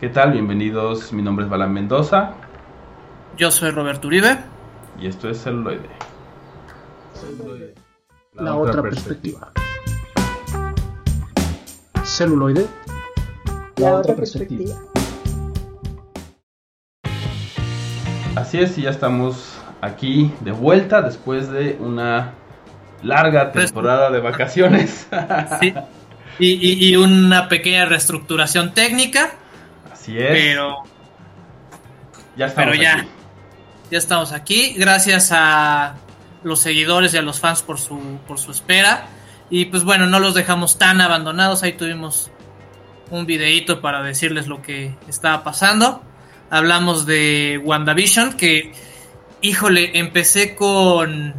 ¿Qué tal? Bienvenidos, mi nombre es Balán Mendoza. Yo soy Roberto Uribe. Y esto es Celuloide. La, otra, perspectiva. Celuloide. La, otra perspectiva. Así es, y ya estamos aquí de vuelta después de una larga pues, temporada de vacaciones. Sí. Y, una pequeña reestructuración técnica. Así es. Pero. Ya estamos pero ya. Aquí. Ya estamos aquí. Gracias a los seguidores y a los fans por su, por su espera. Y pues bueno, no los dejamos tan abandonados. Ahí tuvimos un videíto para decirles lo que estaba pasando. Hablamos de WandaVision, que, híjole, empecé con,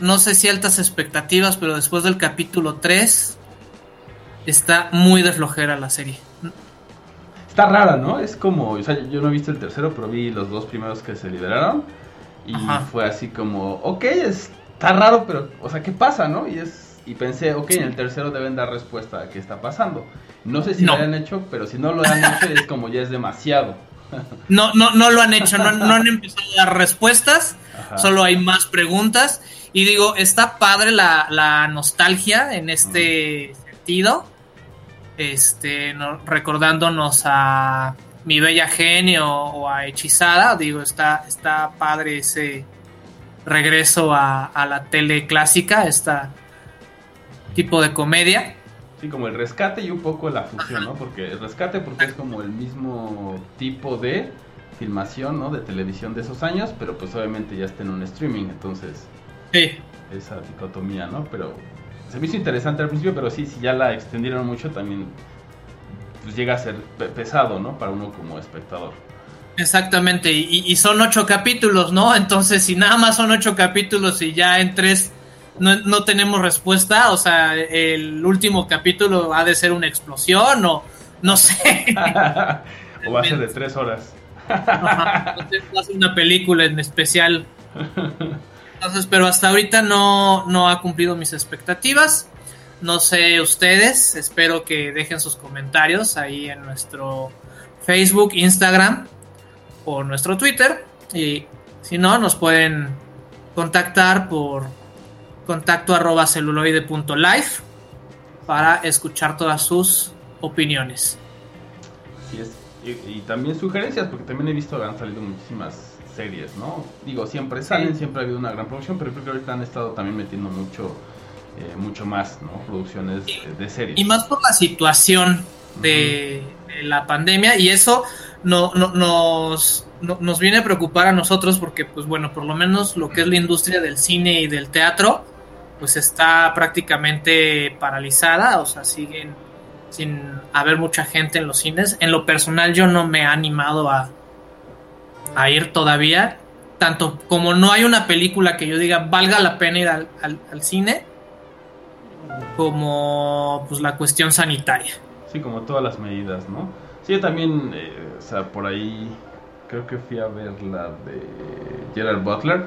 no sé si altas expectativas, pero después del capítulo 3 está muy de flojera la serie. Está rara, ¿no? Es como, o sea, yo no he visto el tercero, pero vi los dos primeros que se liberaron. Y fue así como, ok, está raro, pero, o sea, ¿qué pasa, no? Y es y pensé, ok, en el tercero deben dar respuesta a qué está pasando. No sé si lo han hecho, pero si no lo han hecho es como ya es demasiado. No, no, no lo han hecho, no, han empezado a dar respuestas, solo hay más preguntas. Y digo, está padre la, nostalgia en este sentido este, recordándonos a mi bella genio o a hechizada, digo, está, está padre ese regreso a, la tele clásica, este tipo de comedia. Sí, como el rescate y un poco la fusión, ¿no? Porque el rescate porque es como el mismo tipo de filmación, ¿no? De televisión de esos años, pero pues obviamente ya está en un streaming, entonces... Sí. Esa dicotomía, ¿no? Pero se me hizo interesante al principio, pero sí, si ya la extendieron mucho, también pues llega a ser pesado, ¿no? Para uno como espectador. Exactamente, y, son ocho capítulos, ¿no? Entonces, si nada más son ocho capítulos y ya en tres no, tenemos respuesta, o sea, el último capítulo ha de ser una explosión o no sé. o va a ser de tres horas. va a ser una película en especial. Entonces, pero hasta ahorita no, no ha cumplido mis expectativas. No sé ustedes, espero que dejen sus comentarios ahí en nuestro Facebook, Instagram o nuestro Twitter. Y si no, nos pueden contactar por contacto arroba celuloide.life para escuchar todas sus opiniones. Y, también sugerencias, porque también he visto que han salido muchísimas series, ¿no? Digo, siempre salen, siempre ha habido una gran producción, pero creo que ahorita han estado también metiendo mucho, eh, mucho más, ¿no? Producciones de series. Y más por la situación de, la pandemia y eso no, nos, nos viene a preocupar a nosotros porque, pues bueno, por lo menos lo que es la industria del cine y del teatro, pues está prácticamente paralizada, o sea, siguen sin haber mucha gente en los cines. En lo personal yo no me he animado a, a ir todavía. Tanto como no hay una película que yo diga valga la pena ir al, cine, como pues la cuestión sanitaria. Sí, como todas las medidas, ¿no? Sí, yo también, eh, o sea, por ahí creo que fui a ver la de Gerald Butler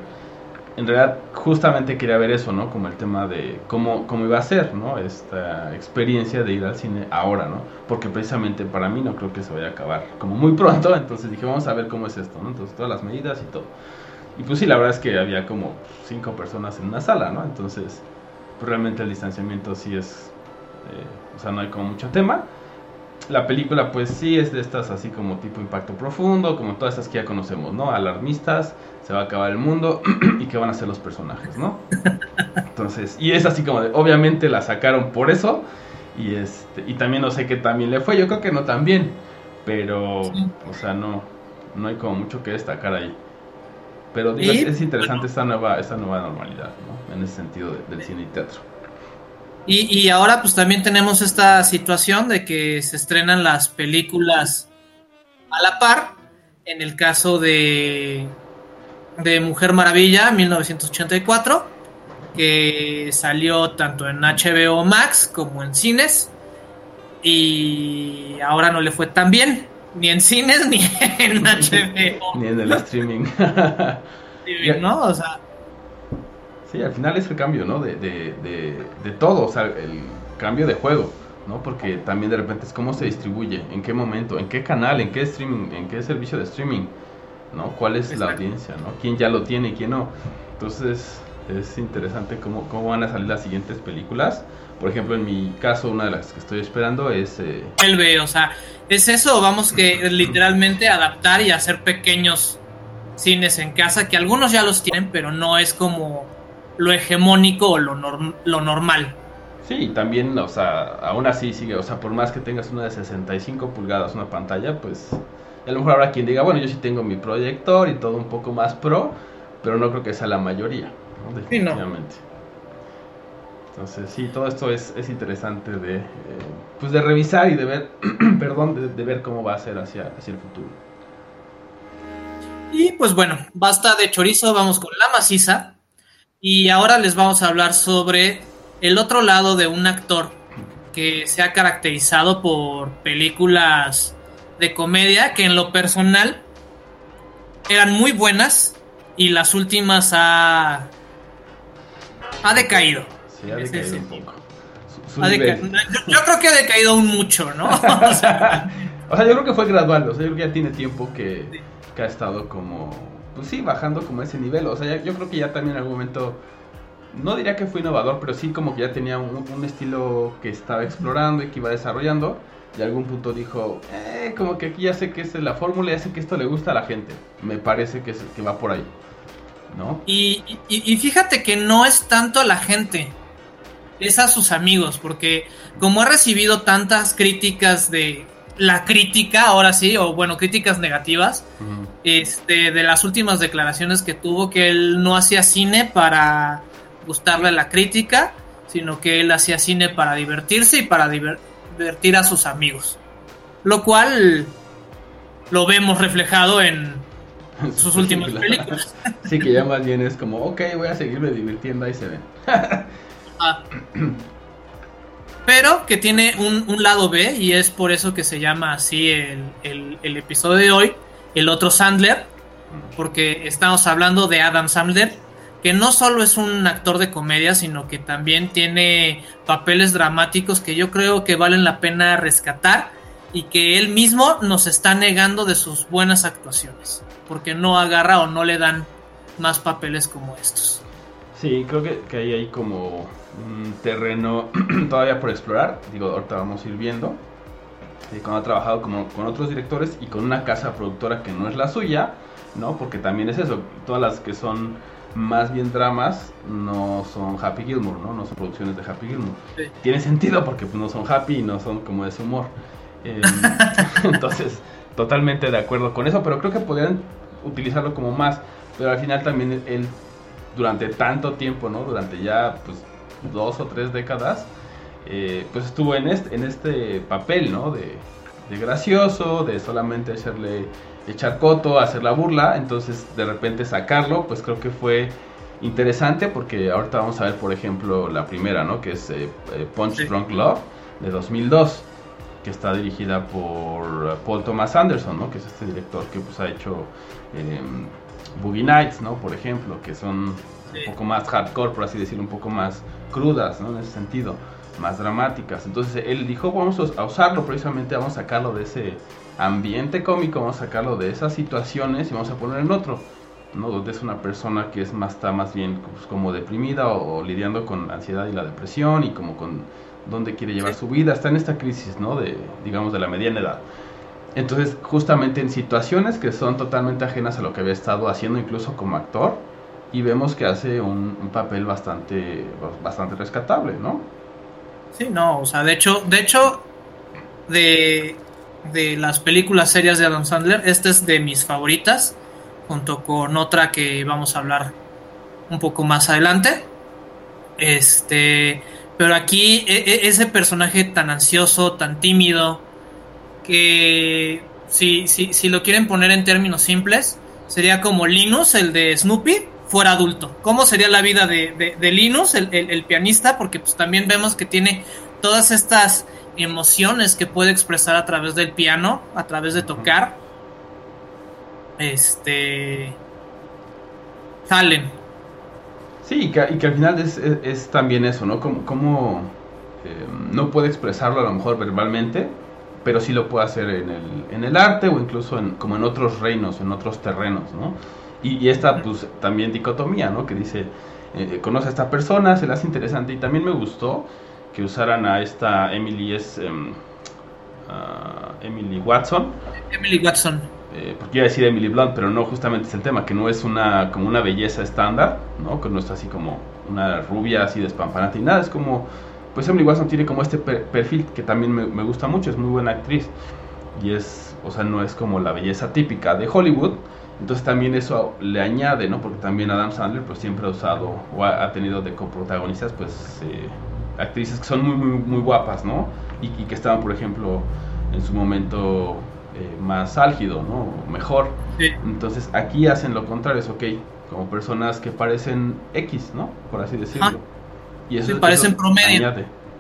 en realidad justamente quería ver eso, ¿no? Como el tema de cómo, cómo iba a ser, ¿no? Esta experiencia de ir al cine ahora, ¿no? Porque precisamente para mí no creo que se vaya a acabar como muy pronto, entonces dije, vamos a ver cómo es esto, ¿no? Entonces todas las medidas y todo. Y pues sí, la verdad es que había como cinco personas en una sala, ¿no? Entonces, pues realmente el distanciamiento sí es, eh, o sea, no hay como mucho tema la película pues sí es de estas así como tipo impacto profundo, como todas estas que ya conocemos, ¿no? Alarmistas, se va a acabar el mundo y qué van a hacer los personajes, ¿no? Entonces, y es así como de, obviamente la sacaron por eso y este y también no sé qué también le fue, yo creo que no tan bien, pero o sea, no no hay como mucho que destacar ahí. Pero digo, es, interesante esta nueva esta nueva normalidad, ¿no? En ese sentido del cine y teatro. Y, ahora pues también tenemos esta situación de que se estrenan las películas a la par. En el caso de, de Mujer Maravilla, 1984, que salió tanto en HBO Max como en cines. Y ahora no le fue tan bien, ni en cines ni en HBO. ni en el streaming. ¿No? O sea, Sí, al final es el cambio, ¿no? De, de, de, todo, o sea, el cambio de juego. ¿no? Porque también de repente es cómo se distribuye, en qué momento, en qué canal, en qué streaming, en qué servicio de streaming, ¿no? ¿Cuál es la audiencia, ¿no? ¿Quién ya lo tiene quién no? Entonces es interesante cómo, cómo van a salir las siguientes películas. Por ejemplo, en mi caso, una de las que estoy esperando es... Eh... ve, o sea, es eso, vamos que literalmente adaptar y hacer pequeños cines en casa, que algunos ya los tienen, pero no es como lo hegemónico o lo, lo normal. Sí, también, o sea, aún así sigue, o sea, por más que tengas una de 65 pulgadas, una pantalla, pues a lo mejor habrá quien diga, bueno, yo sí tengo mi proyector y todo un poco más pro, pero no creo que sea la mayoría, definitivamente. Entonces, sí, todo esto es, es interesante de, eh, pues de revisar y de ver, perdón, de, ver cómo va a ser hacia, hacia el futuro. Y pues bueno, basta de chorizo, vamos con la maciza. Y ahora les vamos a hablar sobre el otro lado de un actor que se ha caracterizado por películas de comedia que en lo personal eran muy buenas y las últimas ha, ha decaído. Sí, ha decaído un poco. yo, creo que ha decaído un mucho, ¿no? o, sea, yo creo que fue gradual, o sea, yo creo que ya tiene tiempo que, que ha estado como, pues sí, bajando como ese nivel, o sea, yo creo que ya también en algún momento no diría que fue innovador, pero sí como que ya tenía un, estilo que estaba explorando y que iba desarrollando. Y a algún punto dijo, eh, como que aquí ya sé que es la fórmula, ya sé que esto le gusta a la gente. Me parece que, que va por ahí. ¿No? Y, y, fíjate que no es tanto a la gente, es a sus amigos, porque como ha recibido tantas críticas de la crítica, ahora sí, o bueno, críticas negativas, este, de las últimas declaraciones que tuvo, que él no hacía cine para gustarle la crítica, sino que él hacía cine para divertirse y para divertir a sus amigos. Lo cual lo vemos reflejado en sus últimas películas. Sí, que ya más bien es como, ok, voy a seguirme divirtiendo, ahí se ven. Ah. Pero que tiene un, lado B y es por eso que se llama así el, el episodio de hoy, el otro Sandler, porque estamos hablando de Adam Sandler, que no solo es un actor de comedia, sino que también tiene papeles dramáticos que yo creo que valen la pena rescatar y que él mismo nos está negando de sus buenas actuaciones, porque no agarra o no le dan más papeles como estos. Sí, creo que, que ahí como un terreno todavía por explorar, digo, ahorita vamos a ir viendo. Cuando ha trabajado como, con otros directores y con una casa productora que no es la suya, ¿no? Porque también es eso, todas las que son más bien dramas no son Happy Gilmore, ¿no? No son producciones de Happy Gilmore. Tiene sentido porque pues, no son happy y no son como ese humor. Em, entonces, totalmente de acuerdo con eso, pero creo que podrían utilizarlo como más. Pero al final también él, durante tanto tiempo, ¿no? Durante ya pues dos o tres décadas, eh, pues estuvo en este, en este papel, ¿no? De, de gracioso, de solamente hacerle echar coto, hacer la burla, entonces de repente sacarlo, pues creo que fue interesante porque ahorita vamos a ver, por ejemplo, la primera, ¿no? Que es eh, eh, Punch Drunk Love de 2002, que está dirigida por Paul Thomas Anderson, ¿no? Que es este director que pues ha hecho em, Boogie Nights, ¿no? Por ejemplo, que son un poco más hardcore, por así decirlo, un poco más crudas, ¿no? En ese sentido, más dramáticas. Entonces él dijo, vamos a usarlo precisamente, vamos a sacarlo de ese ambiente cómico, vamos a sacarlo de esas situaciones y vamos a poner en otro, ¿no? Donde es una persona que es más, está más bien pues, como deprimida o, lidiando con la ansiedad y la depresión y como con dónde quiere llevar su vida, está en esta crisis, ¿no? De, digamos, de la mediana edad. Entonces, justamente en situaciones que son totalmente ajenas a lo que había estado haciendo incluso como actor, y vemos que hace un, un papel bastante, bastante rescatable, ¿no? Sí, no, o sea, de hecho, de hecho, de de las películas serias de Adam Sandler. Esta es de mis favoritas, junto con otra que vamos a hablar un poco más adelante. Este, pero aquí e, e, ese personaje tan ansioso, tan tímido, que si, si, si lo quieren poner en términos simples, sería como Linus, el de Snoopy, fuera adulto. ¿Cómo sería la vida de, de, Linus, el, el, pianista? Porque pues también vemos que tiene todas estas emociones que puede expresar a través del piano, a través de tocar, este salen. Sí, y que, al final es, también eso, ¿no? Como, eh, no puede expresarlo a lo mejor verbalmente, pero sí lo puede hacer en el, en el arte o incluso en, como en otros reinos, en otros terrenos, ¿no? Y, esta, pues, también dicotomía, ¿no? Que dice, eh, conoce a esta persona, se le hace interesante. Y también me gustó que usaran a esta Emily, es em, Emily Watson. Emily Watson. Eh, porque iba a decir Emily Blunt, pero no, justamente es el tema, que no es una, como una belleza estándar, ¿no? Que no es así como una rubia así despampanante y nada, es como, pues Emily Watson tiene como este perfil que también me, me gusta mucho, es muy buena actriz. Y es, o sea, no es como la belleza típica de Hollywood, entonces también eso le añade, ¿no? Porque también Adam Sandler pues siempre ha usado o ha, tenido de coprotagonistas pues eh, actrices que son muy, muy, muy guapas, ¿no? Y, que estaban, por ejemplo, en su momento eh, más álgido, ¿no? Mejor. Entonces aquí hacen lo contrario, es ok, como personas que parecen X, ¿no? Por así decirlo. Y eso, parecen promedio.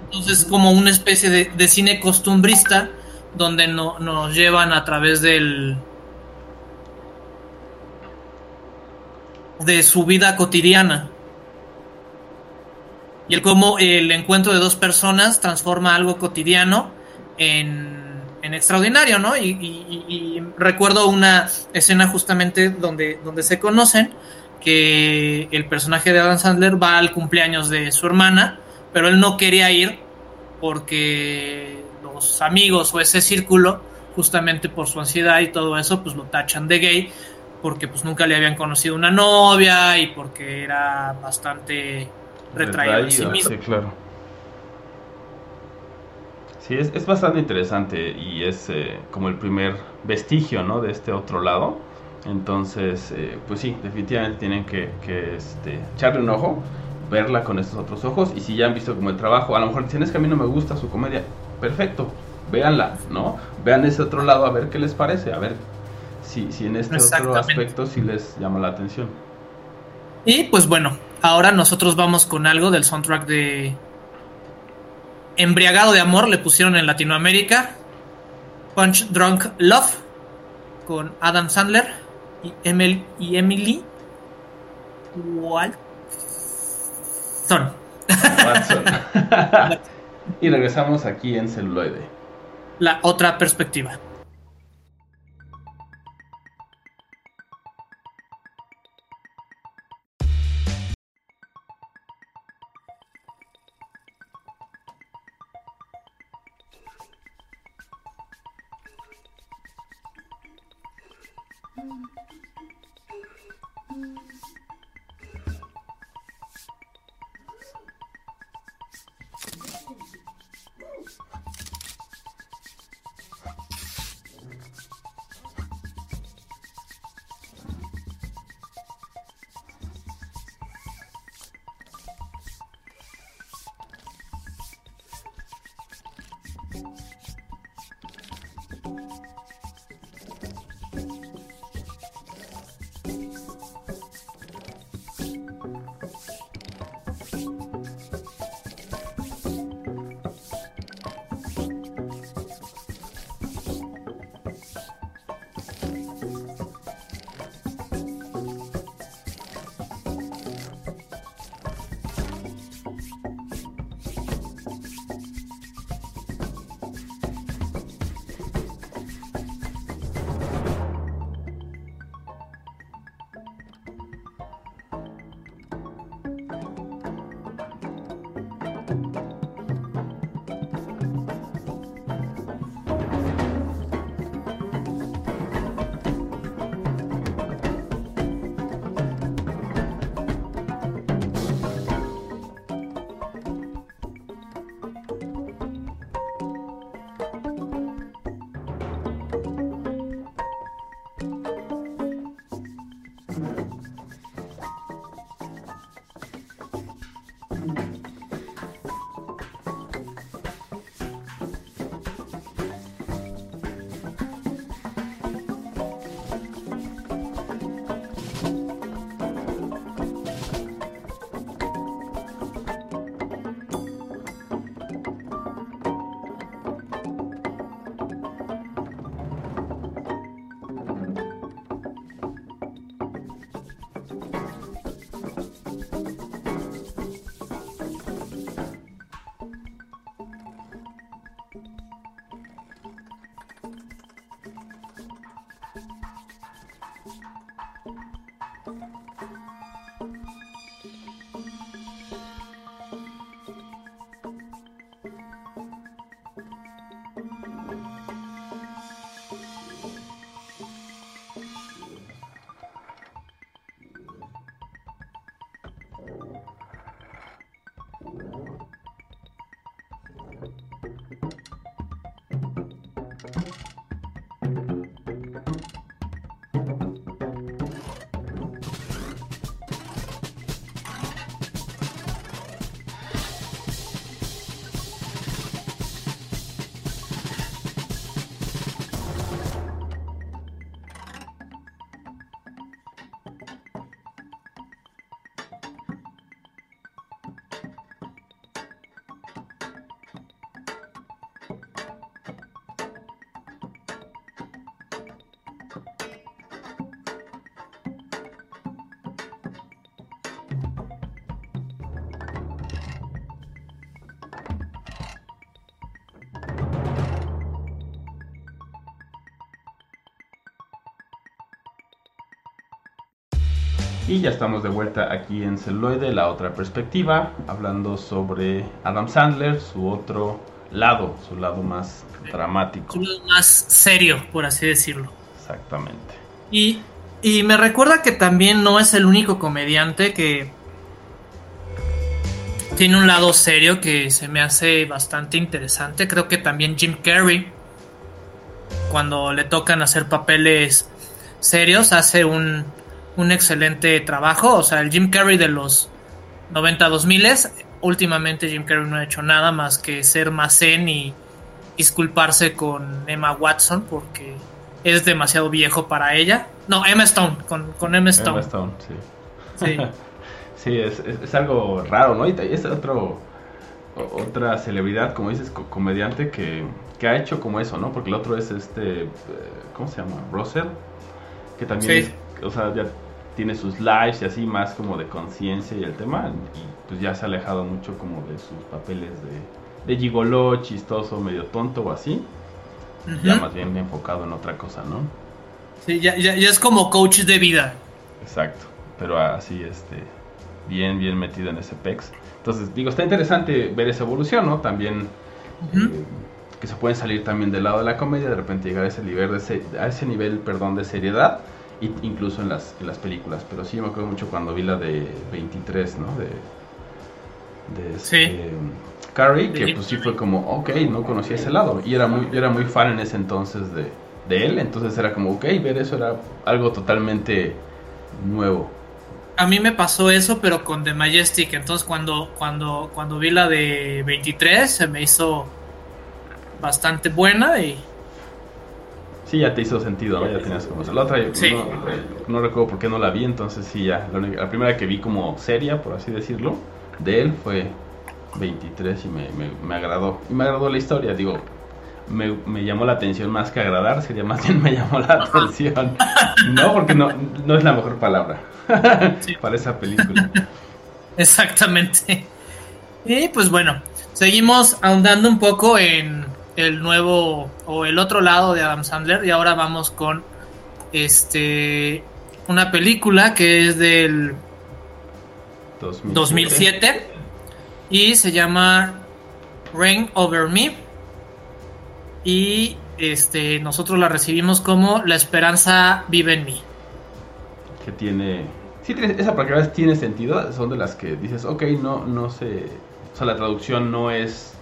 Entonces como una especie de, de cine costumbrista donde no, nos llevan a través del de su vida cotidiana. Y el cómo el encuentro de dos personas transforma algo cotidiano en, extraordinario, ¿no? Y, recuerdo una escena justamente donde, donde se conocen, que el personaje de Adam Sandler va al cumpleaños de su hermana, pero él no quería ir porque los amigos o ese círculo, justamente por su ansiedad y todo eso, pues lo tachan de gay porque pues nunca le habían conocido una novia y porque era bastante retraído, sí Sí, claro. Sí, es, es bastante interesante y es eh, como el primer vestigio, ¿no? De este otro lado. Entonces, eh, pues sí, definitivamente tienen que, que este, echarle un ojo, verla con estos otros ojos y si ya han visto como el trabajo, a lo mejor dicen es que a mí no me gusta su comedia, perfecto, véanla, ¿no? Vean ese otro lado a ver qué les parece, a ver si, en este otro aspecto sí les llama la atención. Y pues bueno, ahora nosotros vamos con algo del soundtrack de Embriagado de Amor, le pusieron en Latinoamérica. Punch Drunk Love con Adam Sandler y, Emily, y Emily Watson. y regresamos aquí en celuloide. La otra perspectiva. Y ya estamos de vuelta aquí en Celuloide, la otra perspectiva, hablando sobre Adam Sandler, su otro lado, su lado más dramático. Su lado más serio, por así decirlo. Exactamente. Y, y me recuerda que también no es el único comediante que tiene un lado serio que se me hace bastante interesante. Creo que también Jim Carrey, cuando le tocan hacer papeles serios, hace un un excelente trabajo. O sea, el Jim Carrey de los 90 2000 últimamente Jim Carrey no ha hecho nada más que ser más zen y disculparse con Emma Watson porque es demasiado viejo para ella. No, Emma Stone, con, con Emma Stone. Emma Stone, sí. Sí, sí es, es, algo raro, ¿no? Y es otro, otra celebridad, como dices, comediante que, que, ha hecho como eso, ¿no? Porque el otro es este, eh, ¿cómo se llama? Russell, que también o sea, ya tiene sus lives y así más como de conciencia y el tema y pues ya se ha alejado mucho como de sus papeles de, de gigoló, chistoso, medio tonto o así. Ya más bien enfocado en otra cosa, ¿no? Sí, ya, ya, es como coach de vida. Exacto, pero así este bien bien metido en ese pex. Entonces, digo, está interesante ver esa evolución, ¿no? También eh, que se pueden salir también del lado de la comedia, de repente llegar a ese nivel de, a ese nivel, perdón, de seriedad incluso en las, en las películas. Pero sí me acuerdo mucho cuando vi la de 23, ¿no? De, de este, Carrie, que pues sí fue como, ok, no conocía ese lado. Y era muy, yo era muy fan en ese entonces de, de él, entonces era como, ok, ver eso era algo totalmente nuevo. A mí me pasó eso, pero con The Majestic. Entonces, cuando, cuando, cuando vi la de 23, se me hizo bastante buena y Sí, ya te hizo sentido, ¿no? Ya tenías como... La otra, no, recuerdo por qué no la vi, entonces sí, ya. La, primera que vi como seria, por así decirlo, de él fue 23 y me, me, agradó. Y me agradó la historia, digo, me, me, llamó la atención más que agradar, sería más bien me llamó la atención. No, porque no, no es la mejor palabra para esa película. Exactamente. Y pues bueno, seguimos ahondando un poco en el nuevo o el otro lado de Adam Sandler y ahora vamos con este una película que es del 2007, y se llama Rain Over Me y este nosotros la recibimos como La esperanza vive en mí. Que tiene sí esa palabra tiene sentido, son de las que dices, ok, no no sé, o sea, la traducción no es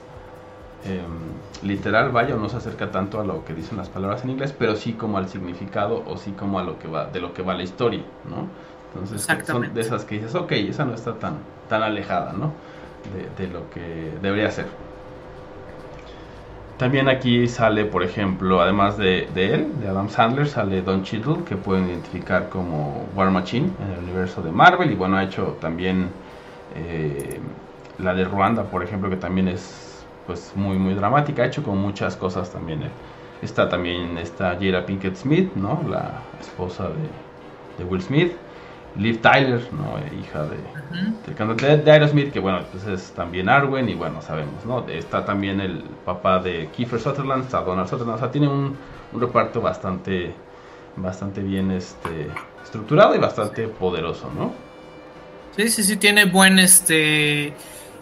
Em, literal, vaya, o no se acerca tanto a lo que dicen las palabras en inglés, pero sí como al significado o sí como a lo que va, de lo que va la historia, ¿no? Entonces son de esas que dices, ok, esa no está tan, tan alejada, ¿no? De, lo que debería ser. También aquí sale, por ejemplo, además de, él, de Adam Sandler, sale Don Cheadle, que pueden identificar como War Machine en el universo de Marvel. Y bueno, ha hecho también eh, la de Ruanda, por ejemplo, que también es pues muy muy dramática, ha hecho con muchas cosas también. Eh. Está también esta Jada Pinkett Smith, ¿no? La esposa de, Will Smith. Liv Tyler, ¿no? Eh, hija de, de, Aerosmith, que bueno, pues es también Arwen y bueno, sabemos, ¿no? Está también el papá de Kiefer Sutherland, está Donald Sutherland, o sea, tiene un, un reparto bastante, bastante bien este, estructurado y bastante poderoso, ¿no? Sí, sí, sí, tiene buen este...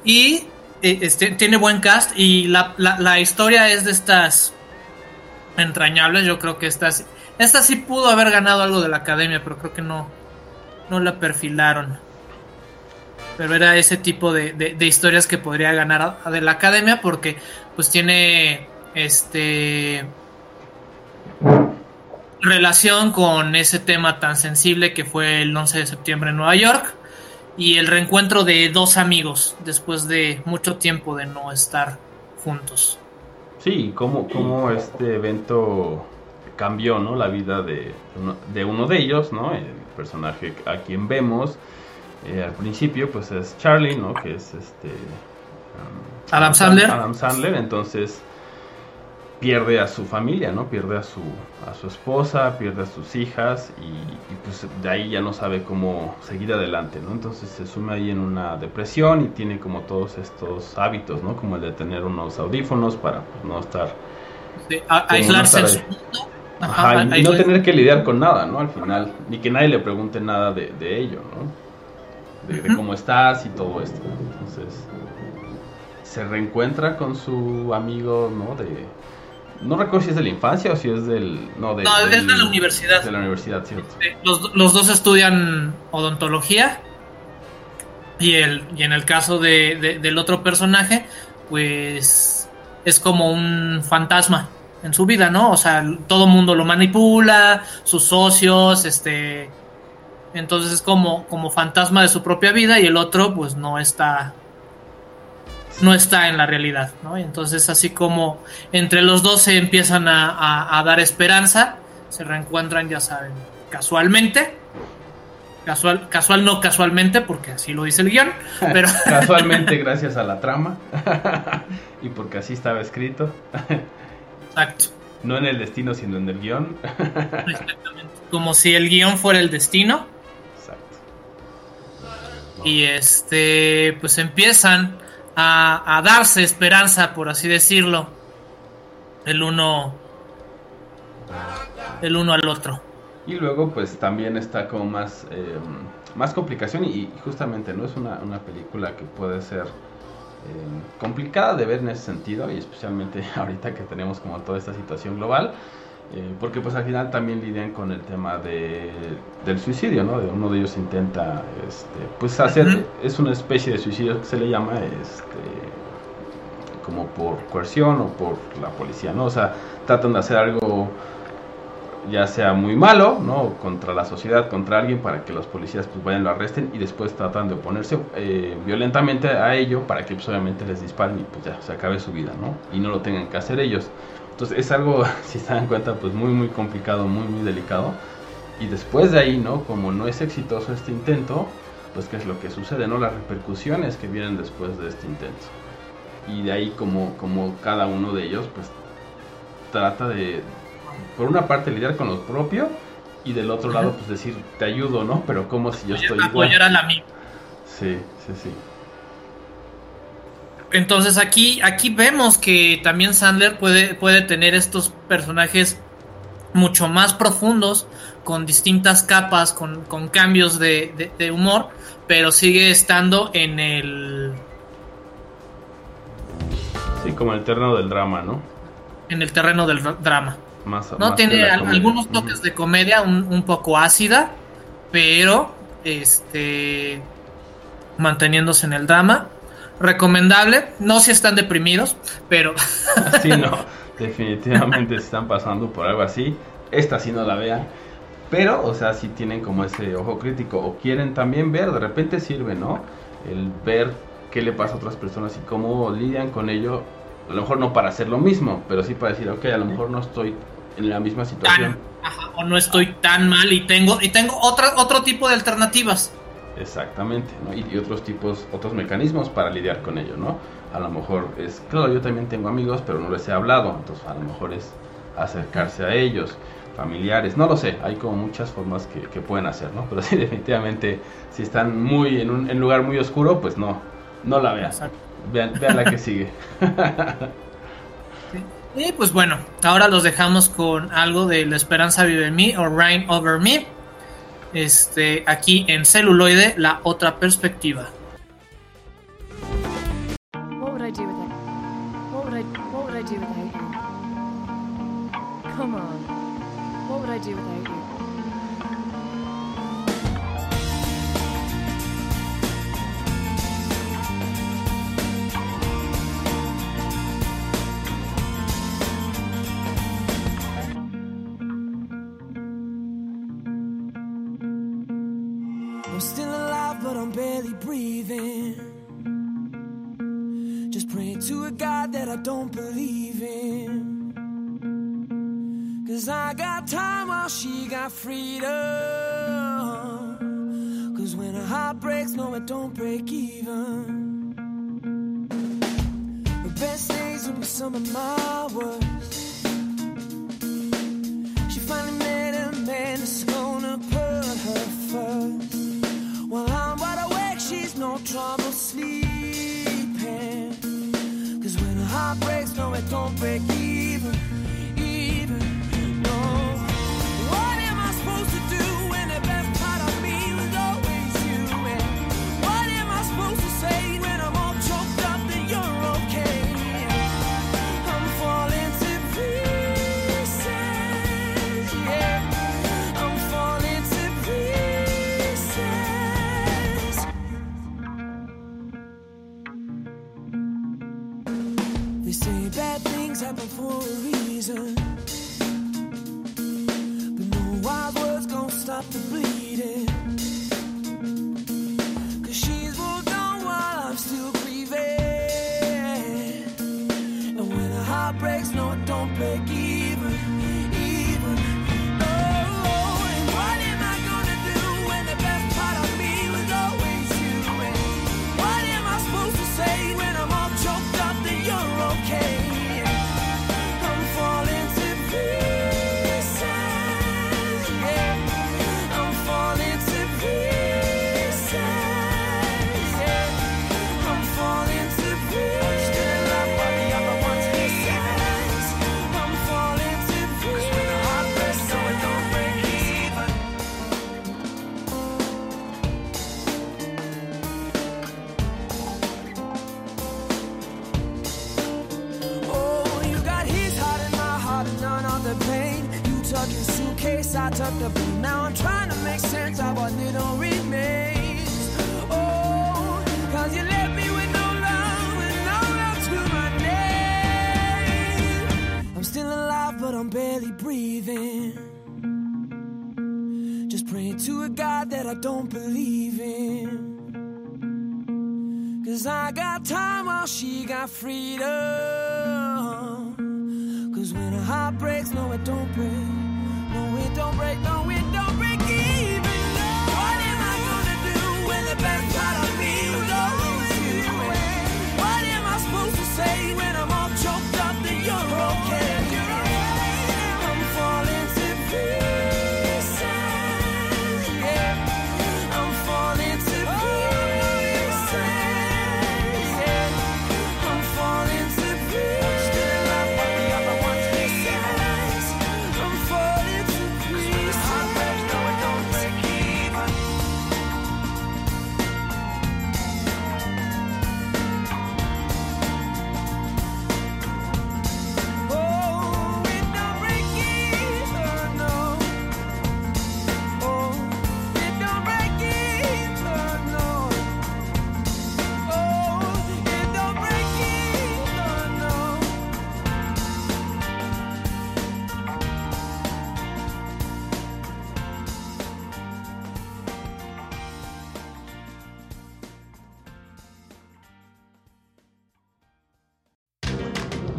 Y este, tiene buen cast y la, la, historia es de estas entrañables. Yo creo que esta, esta sí pudo haber ganado algo de la academia, pero creo que no, no la perfilaron. Pero era ese tipo de, de, historias que podría ganar de la academia porque pues tiene este relación con ese tema tan sensible que fue el 11 de septiembre en Nueva York y el reencuentro de dos amigos después de mucho tiempo de no estar juntos. Sí, cómo, cómo este evento cambió ¿no? la vida de uno, de uno de ellos, ¿no? el personaje a quien vemos eh, al principio pues es Charlie, ¿no? que es este... Um, Adam Sandler. Adam Sandler, entonces pierde a su familia, ¿no? Pierde a su, a su esposa, pierde a sus hijas y, pues de ahí ya no sabe cómo seguir adelante, ¿no? Entonces se sume ahí en una depresión y tiene como todos estos hábitos, ¿no? Como el de tener unos audífonos para pues, no estar... aislarse en su mundo. Ajá, y, no tener que lidiar con nada, ¿no? Al final, ni que nadie le pregunte nada de, ello, ¿no? De, cómo estás y todo esto. Entonces, se reencuentra con su amigo, ¿no? De, no recuerdo si es de la infancia o si es del... No, de, es de la universidad. De la universidad, cierto. Los, los dos estudian odontología y, el, y en el caso de, del otro personaje, pues es como un fantasma en su vida, ¿no? O sea, todo mundo lo manipula, sus socios, este... Entonces es como, como fantasma de su propia vida y el otro pues no está no está en la realidad, ¿no? Y entonces así como entre los dos se empiezan a, dar esperanza, se reencuentran, ya saben, casualmente, casual, casual no casualmente, porque así lo dice el guion, pero... casualmente gracias a la trama y porque así estaba escrito. Exacto. No en el destino, sino en el guion. Exactamente. Como si el guion fuera el destino. Exacto. Y este, pues empiezan a, darse esperanza, por así decirlo, el uno, el uno al otro. Y luego pues también está como más, eh, más complicación y, justamente no es una, una, película que puede ser eh, complicada de ver en ese sentido y especialmente ahorita que tenemos como toda esta situación global. Eh, porque pues al final también lidian con el tema de, del suicidio, ¿no? De uno de ellos intenta, este, pues hacer, es una especie de suicidio que se le llama, este, como por coerción o por la policía, ¿no? O sea, tratan de hacer algo ya sea muy malo, ¿no? Contra la sociedad, contra alguien, para que los policías pues vayan, lo arresten y después tratan de oponerse eh, violentamente a ello para que pues, obviamente les disparen y pues ya se acabe su vida, ¿no? Y no lo tengan que hacer ellos. Entonces es algo, si se dan cuenta, pues muy, muy complicado, muy, muy delicado. Y después de ahí, ¿no? Como no es exitoso este intento, pues qué es lo que sucede, ¿no? Las repercusiones que vienen después de este intento. Y de ahí como, como cada uno de ellos, pues trata de, por una parte, lidiar con lo propio y del otro lado, pues decir, te ayudo, ¿no? Pero como si yo estoy igual. a Sí, sí, sí. Entonces aquí, aquí vemos que también Sandler puede, puede tener estos personajes mucho más profundos, con distintas capas, con, cambios de, humor, pero sigue estando en el... Sí, como el terreno del drama, ¿no? En el terreno del drama. Más, no tiene algunos toques de comedia un, un, poco ácida, pero este manteniéndose en el drama recomendable. No si están deprimidos, pero. sí, no. Definitivamente están pasando por algo así. Esta sí no la vean. Pero, o sea, si tienen como ese ojo crítico o quieren también ver, de repente sirve, ¿no? El ver qué le pasa a otras personas y cómo lidian con ello. A lo mejor no para hacer lo mismo, pero sí para decir, ok, a lo mejor no estoy en la misma situación. o no estoy tan mal y tengo, y tengo otra, otro tipo de alternativas. Exactamente, ¿no? Y, otros tipos, otros mecanismos para lidiar con ello, ¿no? A lo mejor es, claro, yo también tengo amigos, pero no les he hablado, entonces a lo mejor es acercarse a ellos, familiares, no lo sé, hay como muchas formas que, pueden hacer, ¿no? Pero sí, definitivamente, si están muy en un lugar muy oscuro, pues no, no la vean. Vean, vean la que sigue. Y pues bueno, ahora los dejamos con algo de La Esperanza Vive en mí o Rain Over Me este, aquí en celuloide la otra perspectiva. Would I, what would I do without you? Come Just What to a God that? I don't believe in. Cause I got time while she got freedom. Cause when a heart breaks, no, it don't break even. The best days will be some of my worst. She finally met a man that's gonna put her first. While I'm trouble sleeping. Cause when a heart breaks, no, it don't break even. happen for a reason. But no wise words gonna stop the bleeding.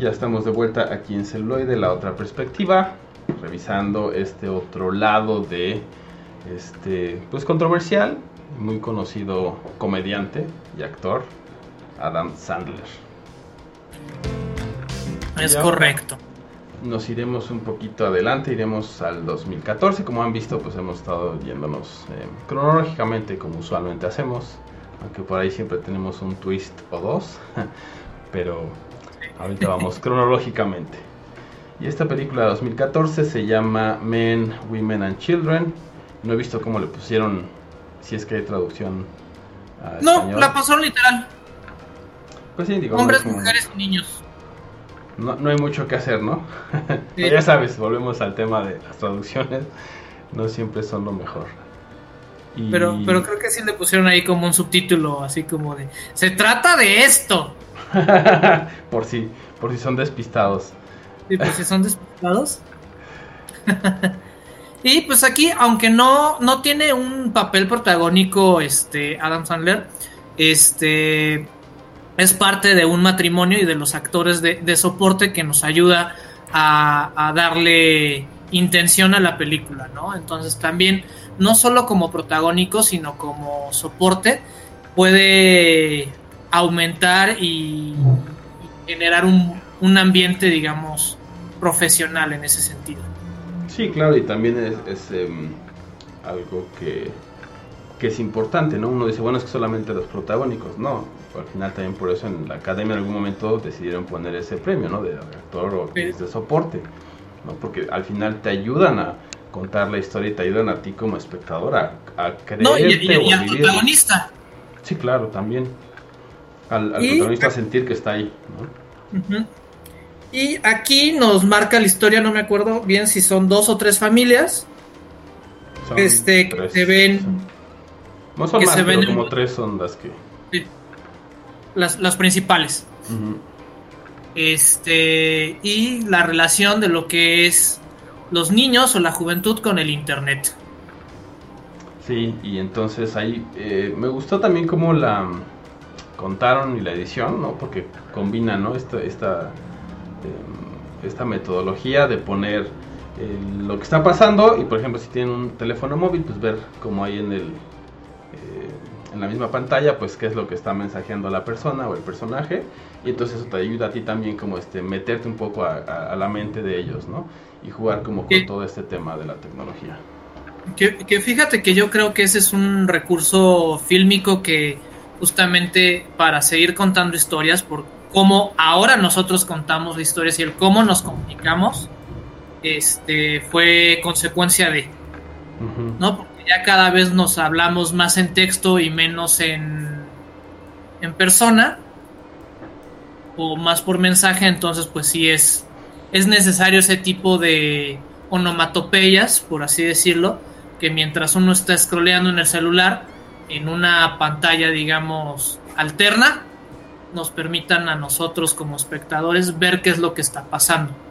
Ya estamos de vuelta aquí en Celuloide, la otra perspectiva, revisando este otro lado de este, pues controversial, muy conocido comediante y actor, Adam Sandler. Es Ya. correcto. Nos iremos un poquito adelante, iremos al 2014, como han visto, pues hemos estado yéndonos eh, cronológicamente como usualmente hacemos, aunque por ahí siempre tenemos un twist o dos, pero ahorita vamos cronológicamente. Y esta película de 2014 se llama Men, Women and Children. No he visto cómo le pusieron, si es que hay traducción. a No, español. la pasaron literal. Pues sí, digo, Hombres, como- mujeres y niños. No, no hay mucho que hacer, ¿no? Sí. ya sabes, volvemos al tema de las traducciones. No siempre son lo mejor. Y- Pero, pero creo que sí le pusieron ahí como un subtítulo, así como de, se trata de esto. por si, por si son despistados. Y pues si son despistados. y pues aquí, aunque no, no tiene un papel protagónico, este, Adam Sandler, este es parte de un matrimonio y de los actores de, soporte que nos ayuda a, a darle intención a la película, ¿no? Entonces también, no solo como protagónico, sino como soporte, puede aumentar y, y generar un, un ambiente, digamos, profesional en ese sentido. Sí, claro, y también es, es, em, algo que, que es importante, ¿no? Uno dice, bueno, es que solamente los protagónicos, no. Al final también por eso en la academia en algún momento decidieron poner ese premio, ¿no? De actor o actriz de soporte, ¿no? Porque al final te ayudan a contar la historia y te ayudan a ti como espectador a, a creerte No, y, y- y al protagonista. Sí, claro, también. Al, al Y- protagonista sentir que está ahí, ¿no? Y aquí nos marca la historia, no me acuerdo bien si son dos o tres familias. Son Este, que se ven- No son que más, se pero ven en- como tres son las que... Sí, Las, las principales. Este, y la relación de lo que es los niños o la juventud con el internet. Sí, y entonces ahí eh, me gustó también cómo la contaron y la edición, ¿no? Porque combina, ¿no? Esta, esta, eh, esta metodología de poner eh, lo que está pasando y, por ejemplo, si tienen un teléfono móvil, pues ver como hay en el eh, en la misma pantalla, pues qué es lo que está mensajeando la persona o el personaje y entonces eso te ayuda a ti también como este meterte un poco a, a- a la mente de ellos, ¿no? Y jugar como con todo este tema de la tecnología. Que, que fíjate que yo creo que ese es un recurso fílmico que justamente para seguir contando historias, por cómo ahora nosotros contamos historias y el cómo nos comunicamos, este fue consecuencia de. ¿no? Porque ya cada vez nos hablamos más en texto y menos en, en persona o más por mensaje, entonces pues sí es, es necesario ese tipo de onomatopeyas, por así decirlo, que mientras uno está scrolleando en el celular, en una pantalla, digamos, alterna, nos permitan a nosotros como espectadores ver qué es lo que está pasando.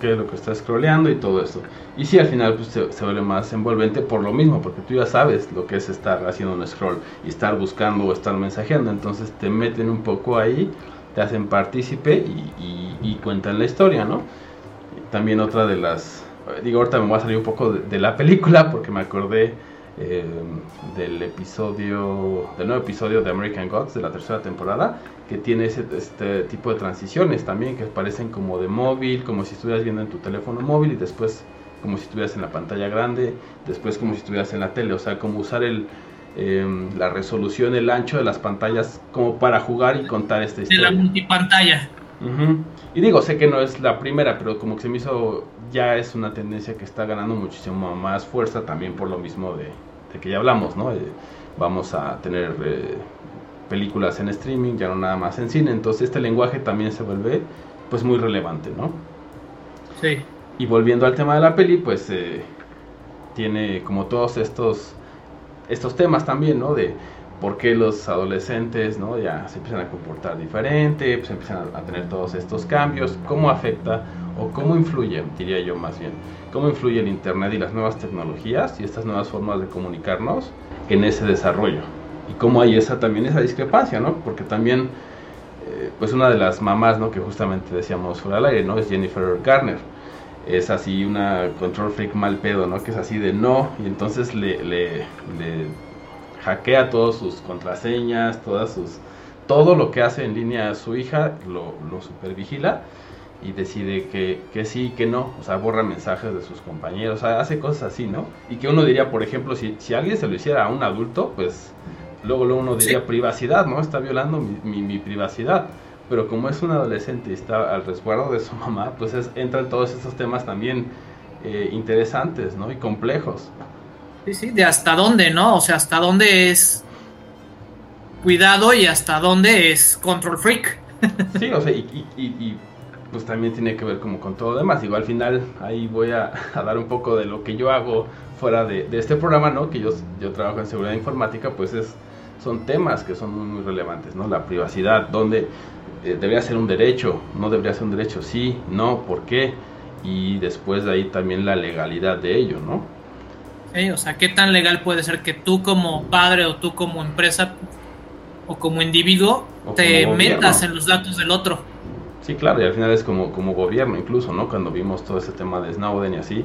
Qué es lo que está scrolleando y todo eso. Y sí, al final pues, se, se vuelve más envolvente por lo mismo, porque tú ya sabes lo que es estar haciendo un scroll y estar buscando o estar mensajeando. Entonces te meten un poco ahí, te hacen partícipe y, y- y cuentan la historia, ¿no? También otra de las... Digo, ahorita me voy a salir un poco de, de la película porque me acordé eh, del episodio, del nuevo episodio de American Gods de la tercera temporada, que tiene ese, este tipo de transiciones también, que parecen como de móvil, como si estuvieras viendo en tu teléfono móvil y después como si estuvieras en la pantalla grande, después como si estuvieras en la tele, o sea, como usar el, eh, la resolución, el ancho de las pantallas como para jugar y contar esta De historia. la multipantalla. Ujú. Y digo, sé que no es la primera, pero como que se me hizo, ya es una tendencia que está ganando muchísimo más fuerza también por lo mismo de, de que ya hablamos, ¿no? Eh, vamos a tener eh, películas en streaming, ya no nada más en cine, entonces este lenguaje también se vuelve pues muy relevante, ¿no? Sí. Y volviendo al tema de la peli, pues eh, tiene como todos estos estos temas también, ¿no? De por qué los adolescentes, ¿no? Ya se empiezan a comportar diferente, pues empiezan a, a tener todos estos cambios, cómo afecta o cómo influye, diría yo más bien, cómo influye el internet y las nuevas tecnologías y estas nuevas formas de comunicarnos en ese desarrollo. Y cómo hay esa también esa discrepancia, ¿no? Porque también eh, pues una de las mamás, ¿no? Que justamente decíamos fuera del aire, ¿no? Es Jennifer Garner. Es así una control freak mal pedo, ¿no? Que es así de no. Y entonces le, le, le hackea todas sus contraseñas, todas sus... Todo lo que hace en línea su hija lo, lo supervigila y decide que, que sí, que no. O sea, borra mensajes de sus compañeros. O sea, hace cosas así, ¿no? Y que uno diría, por ejemplo, si, si alguien se lo hiciera a un adulto, pues luego, luego uno diría Sí. privacidad, ¿no? Está violando mi, mi, mi privacidad. Pero como es un adolescente y está al resguardo de su mamá, pues es, entran todos estos temas también eh, interesantes, ¿no? Y complejos. Sí, sí, de hasta dónde, ¿no? O sea, hasta dónde es cuidado y hasta dónde es control freak. Sí, o sea, y, y- y- y, pues también tiene que ver como con todo lo demás. Digo, al final ahí voy a, a dar un poco de lo que yo hago fuera de, de este programa, ¿no? Que yo, yo trabajo en seguridad informática, pues es son temas que son muy, muy relevantes, ¿no? La privacidad, donde eh, debería ser un derecho, no debería ser un derecho, sí, no, ¿por qué? Y después de ahí también la legalidad de ello, ¿no? ¿sí? O sea, ¿qué tan legal puede ser que tú como padre o tú como empresa o como individuo O te como metas en los datos del otro? Sí, claro, y al final es como, como gobierno incluso, ¿no? Cuando vimos todo ese tema de Snowden y así,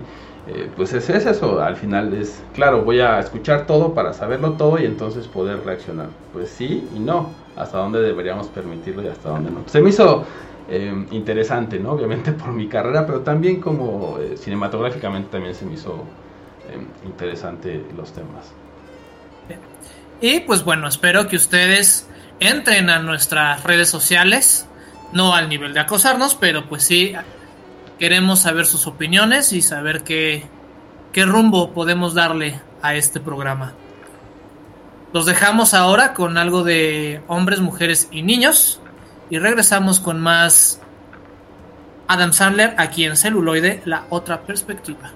eh, pues es, es eso, al final es, claro, voy a escuchar todo para saberlo todo y entonces poder reaccionar. Pues sí y no, hasta dónde deberíamos permitirlo y hasta dónde no. Se me hizo eh, interesante, ¿no? Obviamente por mi carrera, pero también como eh, cinematográficamente también se me hizo interesante los temas. Y pues bueno, espero que ustedes entren a nuestras redes sociales, no al nivel de acosarnos, pero pues sí queremos saber sus opiniones y saber qué, qué rumbo podemos darle a este programa. Los dejamos ahora con algo de hombres, mujeres y niños y regresamos con más Adam Sandler aquí en celuloide, la otra perspectiva.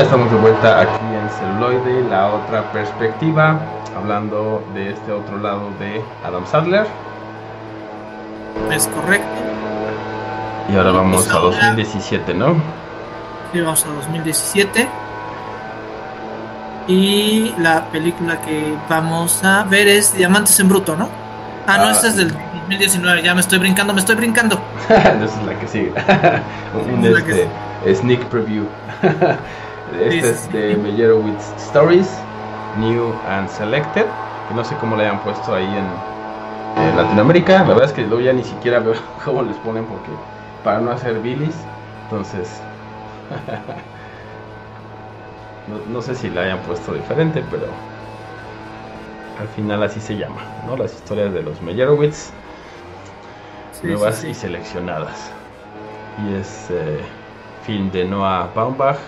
Ya estamos de vuelta aquí en celuloide, la otra perspectiva, hablando de este otro lado de Adam Sadler. Es correcto. Y ahora vamos a ahora- 2017, ¿no? Sí, vamos a 2017. Y la película que vamos a ver es Diamantes en Bruto, ¿no? Ah, no, Ah. esta es del 2019. Ya me estoy brincando, me estoy brincando. Esa es la que sigue. Un este, sneak preview. este es de. Meyerowitz Stories, New and Selected. Que no sé cómo le hayan puesto ahí en, en Latinoamérica. La verdad es que luego ya ni siquiera veo cómo les ponen porque para no hacer bilis. Entonces, no, no sé si la hayan puesto diferente, pero al final así se llama, ¿no? Las historias de los Meyerowitz Sí, nuevas sí, y seleccionadas. Y es eh, film de Noah Baumbach.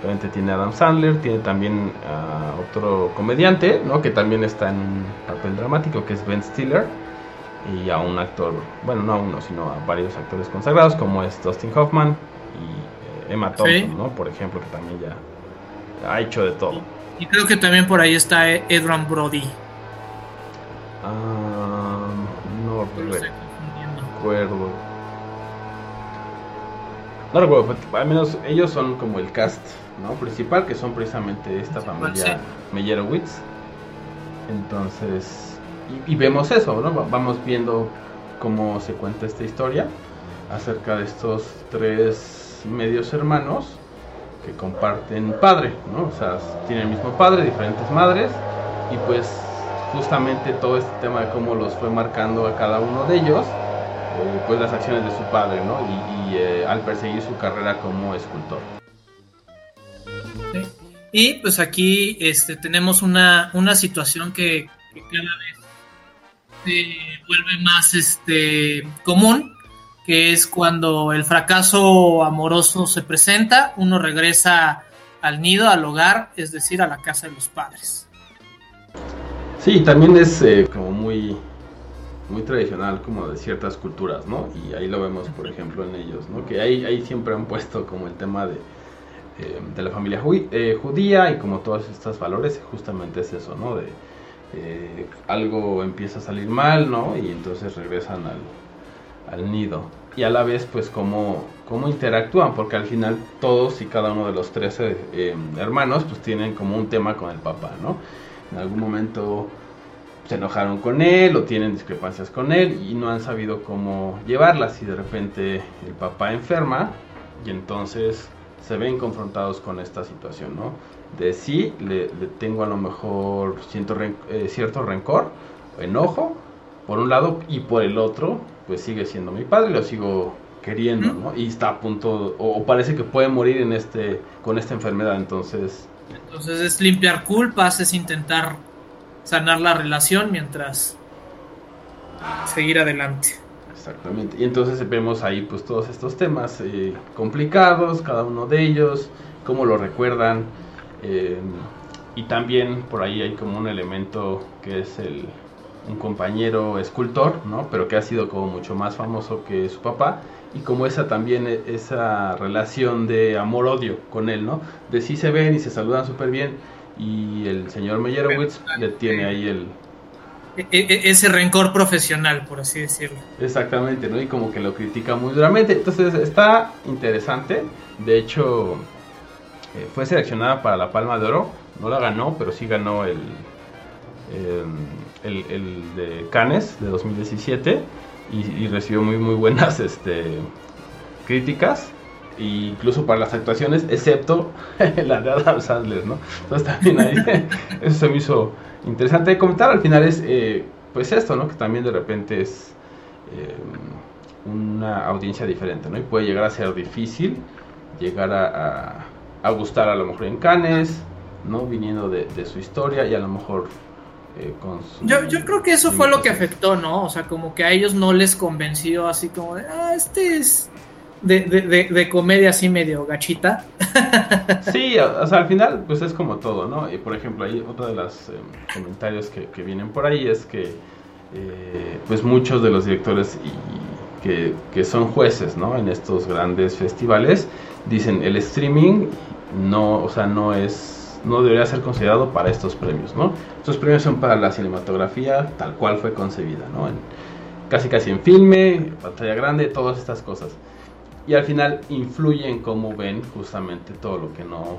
Obviamente tiene a Adam Sandler, tiene también a otro comediante, ¿no? Que también está en un papel dramático, que es Ben Stiller. Y a un actor, bueno, no a uno, sino a varios actores consagrados, como es Dustin Hoffman y eh, Emma Thompson, Sí. ¿no? Por ejemplo, que también ya ha hecho de todo. Y creo que también por ahí está Edran Brody. Ah, no recuerdo. No recuerdo, al menos ellos son como el cast ¿no? principal, que son precisamente esta familia Meyerowitz. Entonces, y, y vemos eso, ¿no? Va- Vamos viendo cómo se cuenta esta historia acerca de estos tres medios hermanos que comparten padre, ¿no? O sea, tienen el mismo padre, diferentes madres, y pues justamente todo este tema de cómo los fue marcando a cada uno de ellos, eh, pues las acciones de su padre, ¿no? Y, y, eh, al perseguir su carrera como escultor. Sí. Y pues aquí este, tenemos una, una situación que, que cada vez se vuelve más este, común, que es cuando el fracaso amoroso se presenta, uno regresa al nido, al hogar, es decir, a la casa de los padres. Sí, también es eh, como muy, muy tradicional como de ciertas culturas, ¿no? Y ahí lo vemos, por ejemplo, en ellos, ¿no? Que ahí, ahí siempre han puesto como el tema de, eh, de la familia ju- eh, judía y como todos estos valores, justamente es eso, ¿no? De eh, algo empieza a salir mal, ¿no? Y entonces regresan al, al nido. Y a la vez, pues, cómo, cómo interactúan, porque al final todos y cada uno de los 13 eh, hermanos, pues, tienen como un tema con el papá, ¿no? En algún momento se enojaron con él o tienen discrepancias con él y no han sabido cómo llevarlas y de repente el papá enferma y entonces se ven confrontados con esta situación, ¿no? De sí, le, le tengo a lo mejor siento ren- eh, cierto rencor, enojo, por un lado, y por el otro, pues sigue siendo mi padre, lo sigo queriendo, ¿no? Y está a punto, o, o parece que puede morir en este, con esta enfermedad, entonces Entonces es limpiar culpas, es intentar sanar la relación mientras seguir adelante. Exactamente. Y entonces vemos ahí pues todos estos temas eh, complicados, cada uno de ellos, cómo lo recuerdan. eh, y también por ahí hay como un elemento que es el un compañero escultor, ¿no? Pero que ha sido como mucho más famoso que su papá. Y como esa también, eh, esa relación de amor-odio con él, ¿no? De sí se ven y se saludan súper bien. Y el señor Meyerowitz le tiene ahí el, E- e- ese rencor profesional, por así decirlo. Exactamente, ¿no? Y como que lo critica muy duramente. Entonces está interesante. De hecho, eh, fue seleccionada para la Palma de Oro. No la ganó, pero sí ganó el, eh, el, el de Cannes de 2017. Y, y recibió muy, muy buenas este, críticas. Incluso para las actuaciones, excepto la de Adam Sandler, ¿no? Entonces también ahí, eso se me hizo interesante comentar. Al final es, eh, pues esto, ¿no? Que también de repente es eh, una audiencia diferente, ¿no? Y puede llegar a ser difícil llegar a, a, a gustar a lo mejor en Cannes, ¿no? Viniendo de, de su historia y a lo mejor eh, con su... Yo, yo creo que eso fue lo que afectó, ¿no? O sea, como que a ellos no les convenció así como de, ah, este es de, de, de, de comedia así medio gachita. Sí, o sea, al final, pues es como todo, ¿no? Y por ejemplo, ahí otro de los eh, comentarios que, que vienen por ahí es que, eh, pues muchos de los directores y que, que son jueces, ¿no? En estos grandes festivales, dicen el streaming no, o sea, no es, no debería ser considerado para estos premios, ¿no? Estos premios son para la cinematografía tal cual fue concebida, ¿no? En- casi casi en filme, pantalla grande, todas estas cosas. Y al final influye en cómo ven justamente todo lo que no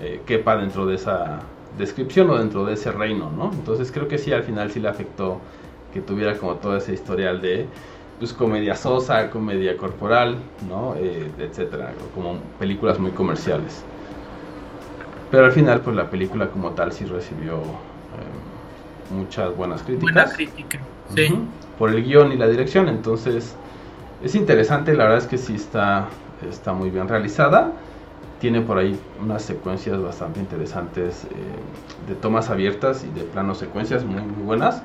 eh, quepa dentro de esa descripción o dentro de ese reino, ¿no? Entonces creo que sí, al final sí le afectó que tuviera como todo ese historial de pues comedia sosa, comedia corporal, ¿no? Eh, etcétera, como películas muy comerciales. Pero al final, pues la película como tal sí recibió eh, muchas buenas críticas. Buena crítica. Sí. Por el guion y la dirección. Entonces, es interesante, la verdad es que sí está, está muy bien realizada. Tiene por ahí unas secuencias bastante interesantes eh, de tomas abiertas y de planos secuencias muy, muy buenas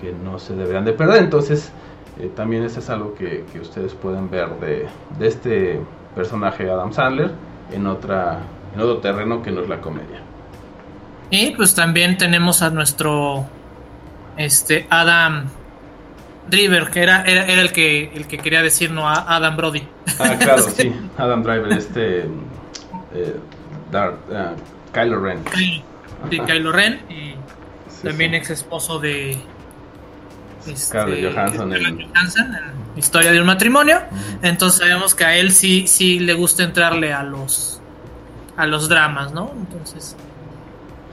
que no se deberían de perder. Entonces, eh, también eso es algo que, que ustedes pueden ver de, de este personaje Adam Sandler en, otra, en otro terreno que no es la comedia. Y pues también tenemos a nuestro este Adam Driver, que era, era, era el que el que quería decir no a Adam Brody. Ah, claro, sí. Adam Driver, este. Eh, Darth, ah, Kylo Ren. Sí, Kylo Ren y Sí, también sí. ex esposo de este, Scarlett Johansson Scarlett Johansson en Historia de un matrimonio. Entonces sabemos que a él sí sí le gusta entrarle a los a los dramas, ¿no? Entonces,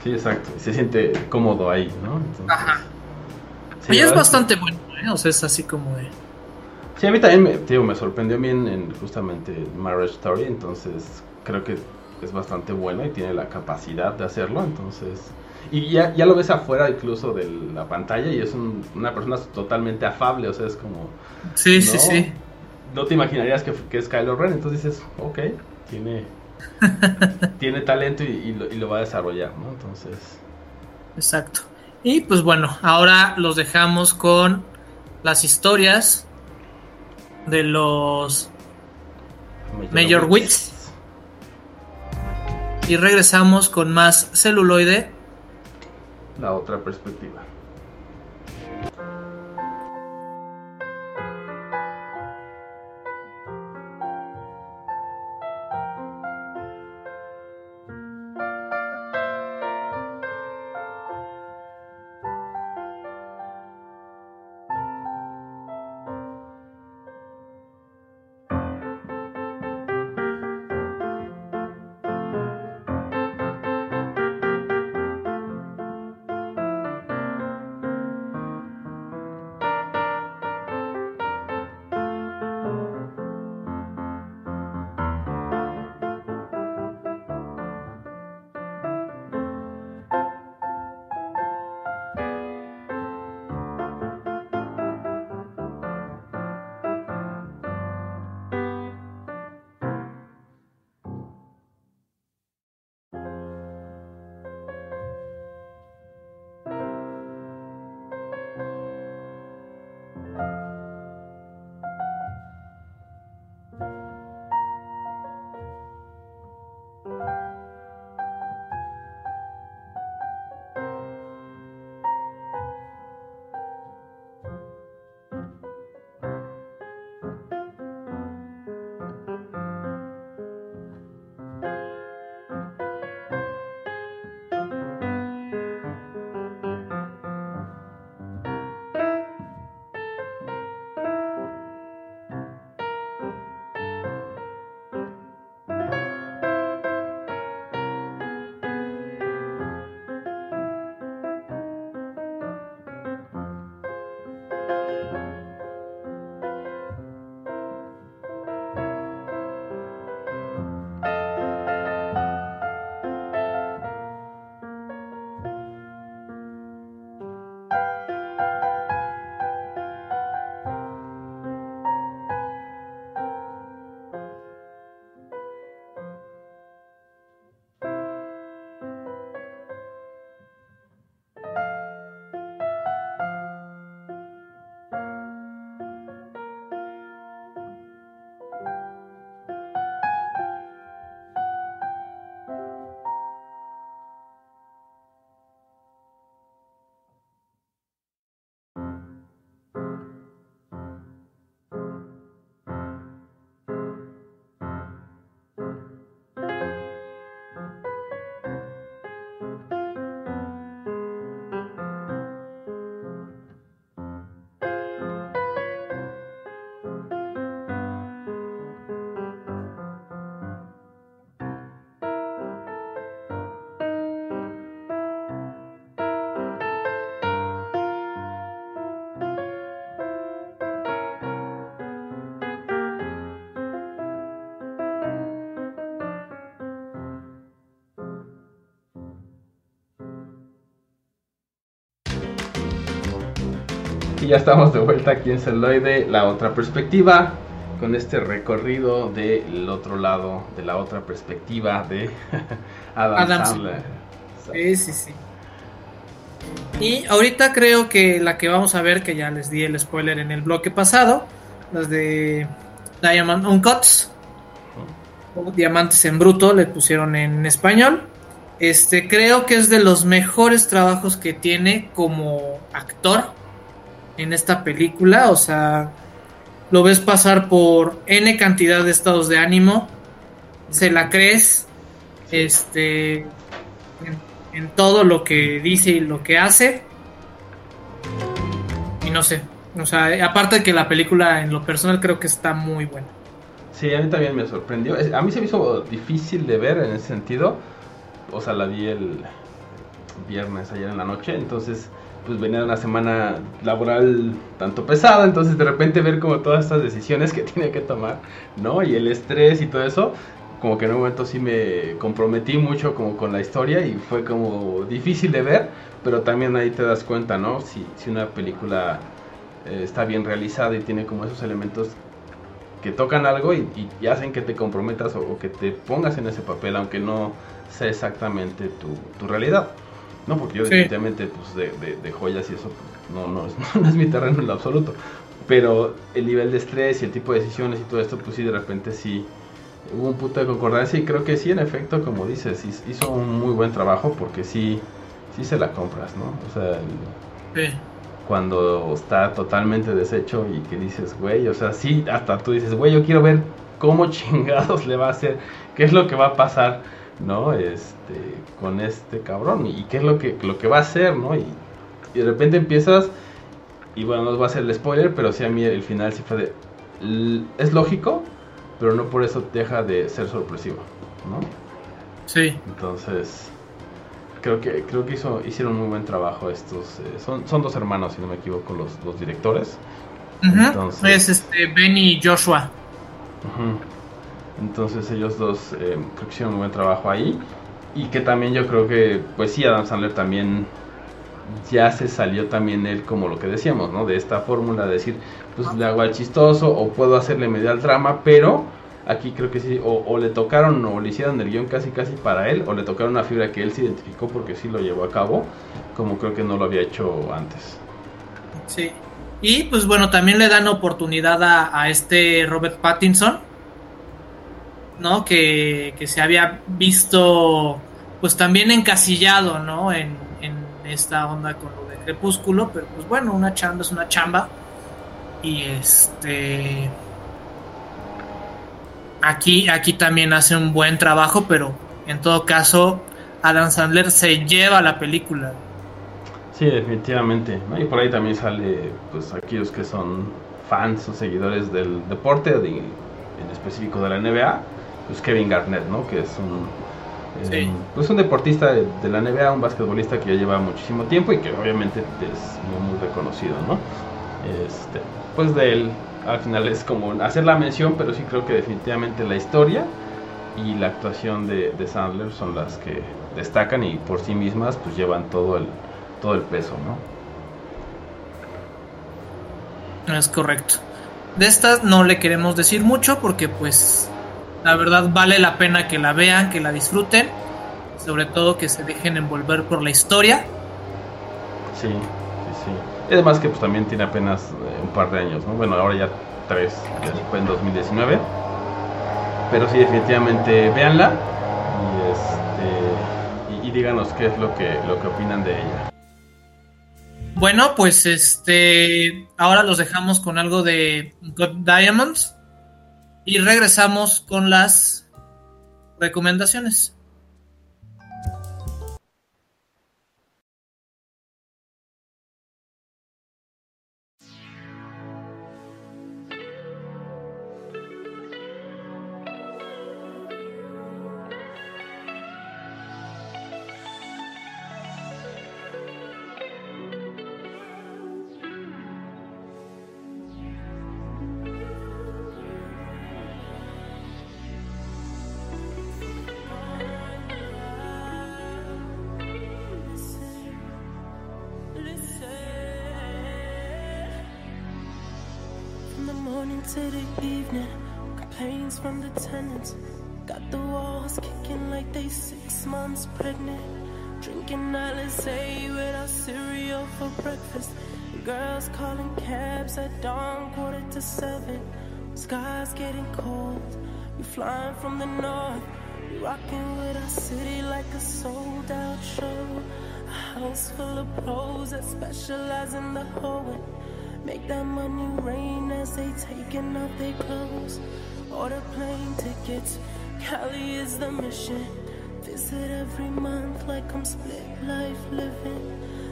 Sí, exacto. Se siente cómodo ahí, ¿no? Entonces, ajá. sí, y es bastante bueno, ¿eh? O sea, es así como de Sí, a mí también me, digo, me sorprendió bien en justamente Marriage Story, entonces creo que es bastante bueno y tiene la capacidad de hacerlo, entonces... Y ya, ya lo ves afuera incluso de la pantalla y es un- una persona totalmente afable, o sea, es como... Sí, sí, sí. No te imaginarías que, que es Kylo Ren, entonces dices, ok, tiene, tiene talento y, y lo, y lo va a desarrollar, ¿no? Entonces... Exacto. Y pues bueno, ahora los dejamos con las historias de los Mayor Wits. y regresamos con más celuloide. La otra perspectiva. Y ya estamos de vuelta aquí en Celoide, la otra perspectiva, con este recorrido del otro lado, de la otra perspectiva de Adam, Adam Sandler. Sí, sí, sí. Y ahorita creo que la que vamos a ver, que ya les di el spoiler en el bloque pasado, las de Diamond Uncuts, o Diamantes en Bruto, le pusieron en español. Este, creo que es de los mejores trabajos que tiene como actor en esta película. O sea, lo ves pasar por N cantidad de estados de ánimo, se la crees, este, en, todo lo que dice y lo que hace. Y no sé, o sea, aparte de que la película en lo personal creo que está muy buena. Sí, a mí también me sorprendió. A mí se me hizo difícil de ver en ese sentido. O sea, la vi el viernes ayer en la noche, entonces pues venía una semana laboral tanto pesada, entonces de repente ver como todas estas decisiones que tiene que tomar, ¿no? Y el estrés y todo eso, como que en un momento sí me comprometí mucho como con la historia y fue como difícil de ver, pero también ahí te das cuenta, ¿no? Si, si una película eh, está bien realizada y tiene como esos elementos que tocan algo y, y- y hacen que te comprometas o, o que te pongas en ese papel, aunque no sea exactamente tu, tu realidad. No, porque yo Sí. definitivamente pues, de, de- de joyas y eso no, no, es, no es mi terreno en lo absoluto. Pero el nivel de estrés y el tipo de decisiones y todo esto, pues sí, de repente sí hubo un punto de concordancia y creo que sí, en efecto, como dices, hiz- hizo un muy buen trabajo porque sí, sí se la compras, ¿no? O sea, el- Sí. cuando está totalmente deshecho y que dices, güey, o sea, sí, hasta tú dices, güey, yo quiero ver cómo chingados le va a hacer, qué es lo que va a pasar, ¿no? Este, con este cabrón y qué es lo que, lo que va a hacer, ¿no? Y, y de repente empiezas, y bueno, no os va a hacer el spoiler, pero sí a mí el final sí fue de, es lógico, pero no por eso deja de ser sorpresivo, ¿no? Sí. Entonces, creo que creo que hizo, hicieron muy buen trabajo estos. eh, son, son dos hermanos, si no me equivoco, los, los directores. Entonces- Es este Benny y Joshua. Ujú. Entonces ellos dos eh, creo que hicieron un buen trabajo ahí. Y que también yo creo que, pues sí, Adam Sandler también ya se salió también él como lo que decíamos, ¿no? De esta fórmula de decir, pues le hago al chistoso o puedo hacerle medio al drama, pero aquí creo que sí, o, le tocaron o le hicieron el guion casi casi para él, o le tocaron una fibra que él se identificó porque sí lo llevó a cabo, como creo que no lo había hecho antes. Sí. Y pues bueno, también le dan oportunidad a, a este Robert Pattinson, ¿no? Que, que se había visto pues también encasillado, ¿no? En, en esta onda con lo de Crepúsculo, pero pues bueno, una chamba es una chamba. Y este... Aquí, aquí también hace un buen trabajo, pero en todo caso, Adam Sandler se lleva la película. Sí, definitivamente. Y por ahí también sale, pues, aquellos que son fans o seguidores del deporte, de- en específico de la NBA, pues Kevin Garnett, ¿no? Que es un, eh, Sí. pues un deportista de, de la NBA, un basquetbolista que ya lleva muchísimo tiempo y que obviamente es muy, muy reconocido, ¿no? Este, pues de él, al final es como hacer la mención, pero sí creo que definitivamente la historia y la actuación de, de Sandler son las que destacan y por sí mismas pues llevan todo el, todo el peso, ¿no? Es correcto. De estas no le queremos decir mucho porque pues la verdad vale la pena que la vean, que la disfruten, sobre todo que se dejen envolver por la historia. Sí, sí, sí. Y además que pues también tiene apenas eh, un par de años, ¿no? Bueno, ahora ya tres, que fue en 2019. Pero sí, definitivamente véanla y, este, y, y díganos qué es lo que, lo que opinan de ella. Bueno, pues este ahora los dejamos con algo de God Diamonds y regresamos con las recomendaciones. Flying from the north. Rocking with our city like a sold out show. A house full of pros that specialize in the hoeing. Make that money rain as they taking off their clothes. Order plane tickets. Cali is the mission. Visit every month like I'm split life living.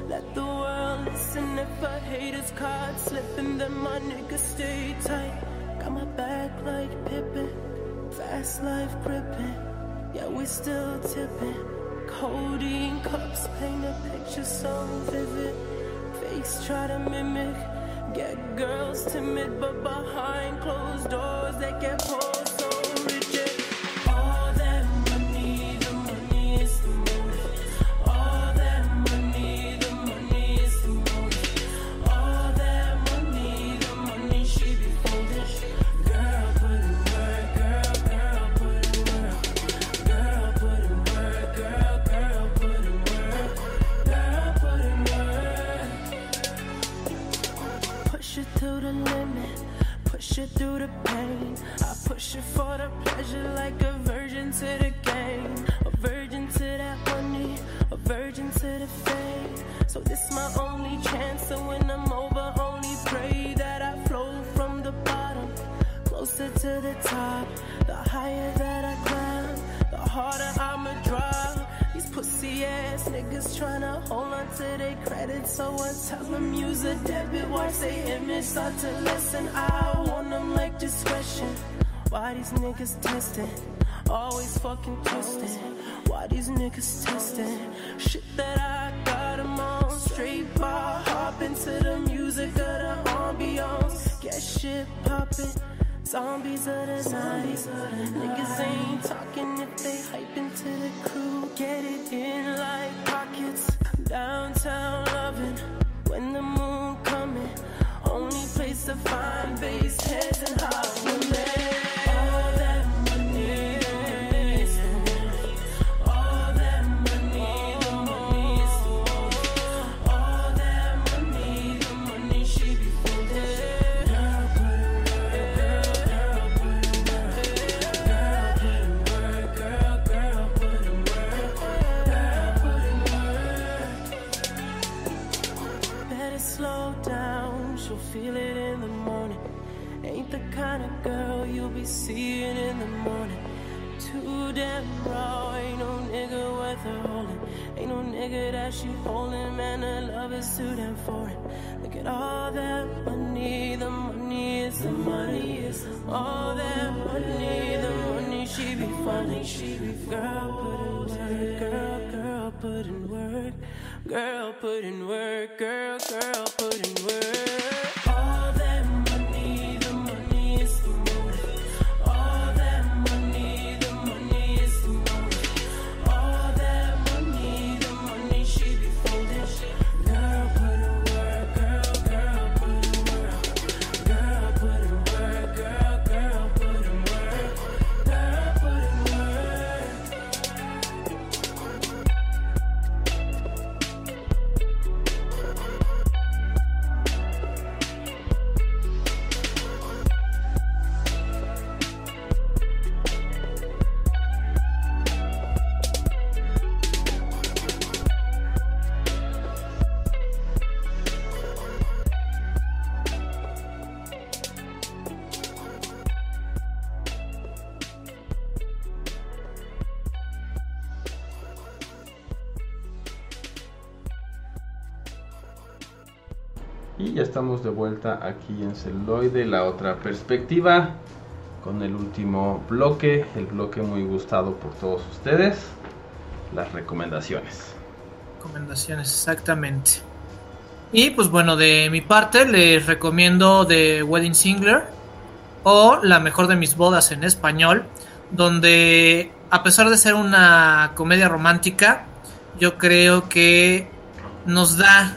Let the world listen if a hater's caught slipping, then my niggas stay tight. Got my back like Pippin, fast life gripping. Yeah, we still tipping. Codeine cups paint a picture so vivid. Fakes try to mimic, get girls timid, but behind closed doors they get pulled start to listen. I want them like discretion. Why these niggas testing? Always fucking twisting. Why these niggas testing? Shit that I got 'em on. Straight bar, hop into the music of the ambiance. Get shit popping. Zombies of the night. Niggas ain't ya estamos de vuelta aquí en Celuloide, la otra perspectiva, con el último bloque, el bloque muy gustado por todos ustedes, las recomendaciones. Recomendaciones, exactamente. Y pues bueno, de mi parte les recomiendo The Wedding Singer o La mejor de mis bodas en español, donde a pesar de ser una comedia romántica, yo creo que nos da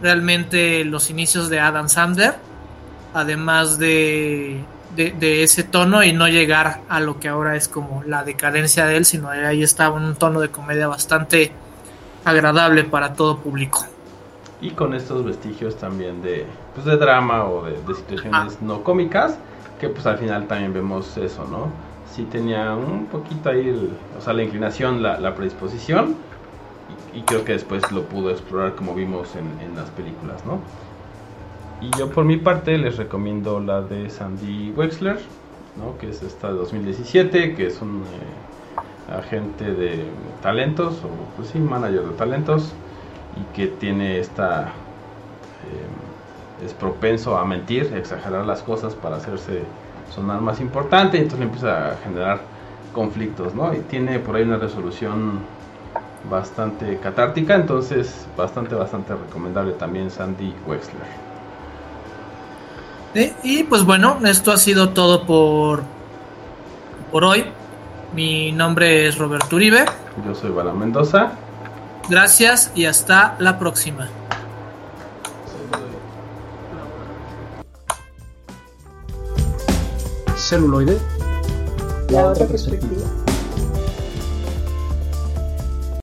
realmente los inicios de Adam Sandler además de, de, de ese tono y no llegar a lo que ahora es como la decadencia de él, sino ahí estaba un tono de comedia bastante agradable para todo público. Y con estos vestigios también de, pues de drama o de, de situaciones no cómicas, que pues al final también vemos eso, ¿no? Sí tenía un poquito ahí, el- o sea, la inclinación, la, la predisposición, y, creo que después lo pudo explorar como vimos en, en las películas, ¿no? Y yo por mi parte les recomiendo la de Sandy Wexler, ¿no? Que es esta de 2017, que es un eh, agente de talentos, o pues sí, manager de talentos, y que tiene esta eh, es propenso a mentir, a exagerar las cosas para hacerse sonar más importante, y entonces le empieza a generar conflictos, ¿no? Y tiene por ahí una resolución bastante catártica, entonces bastante, bastante recomendable también Sandy Wexler. ¿Sí? Y pues bueno, esto ha sido todo por, por hoy. Mi nombre es Roberto Uribe. Yo soy Bala Mendoza. Gracias y hasta la próxima. Celuloide, la otra perspectiva.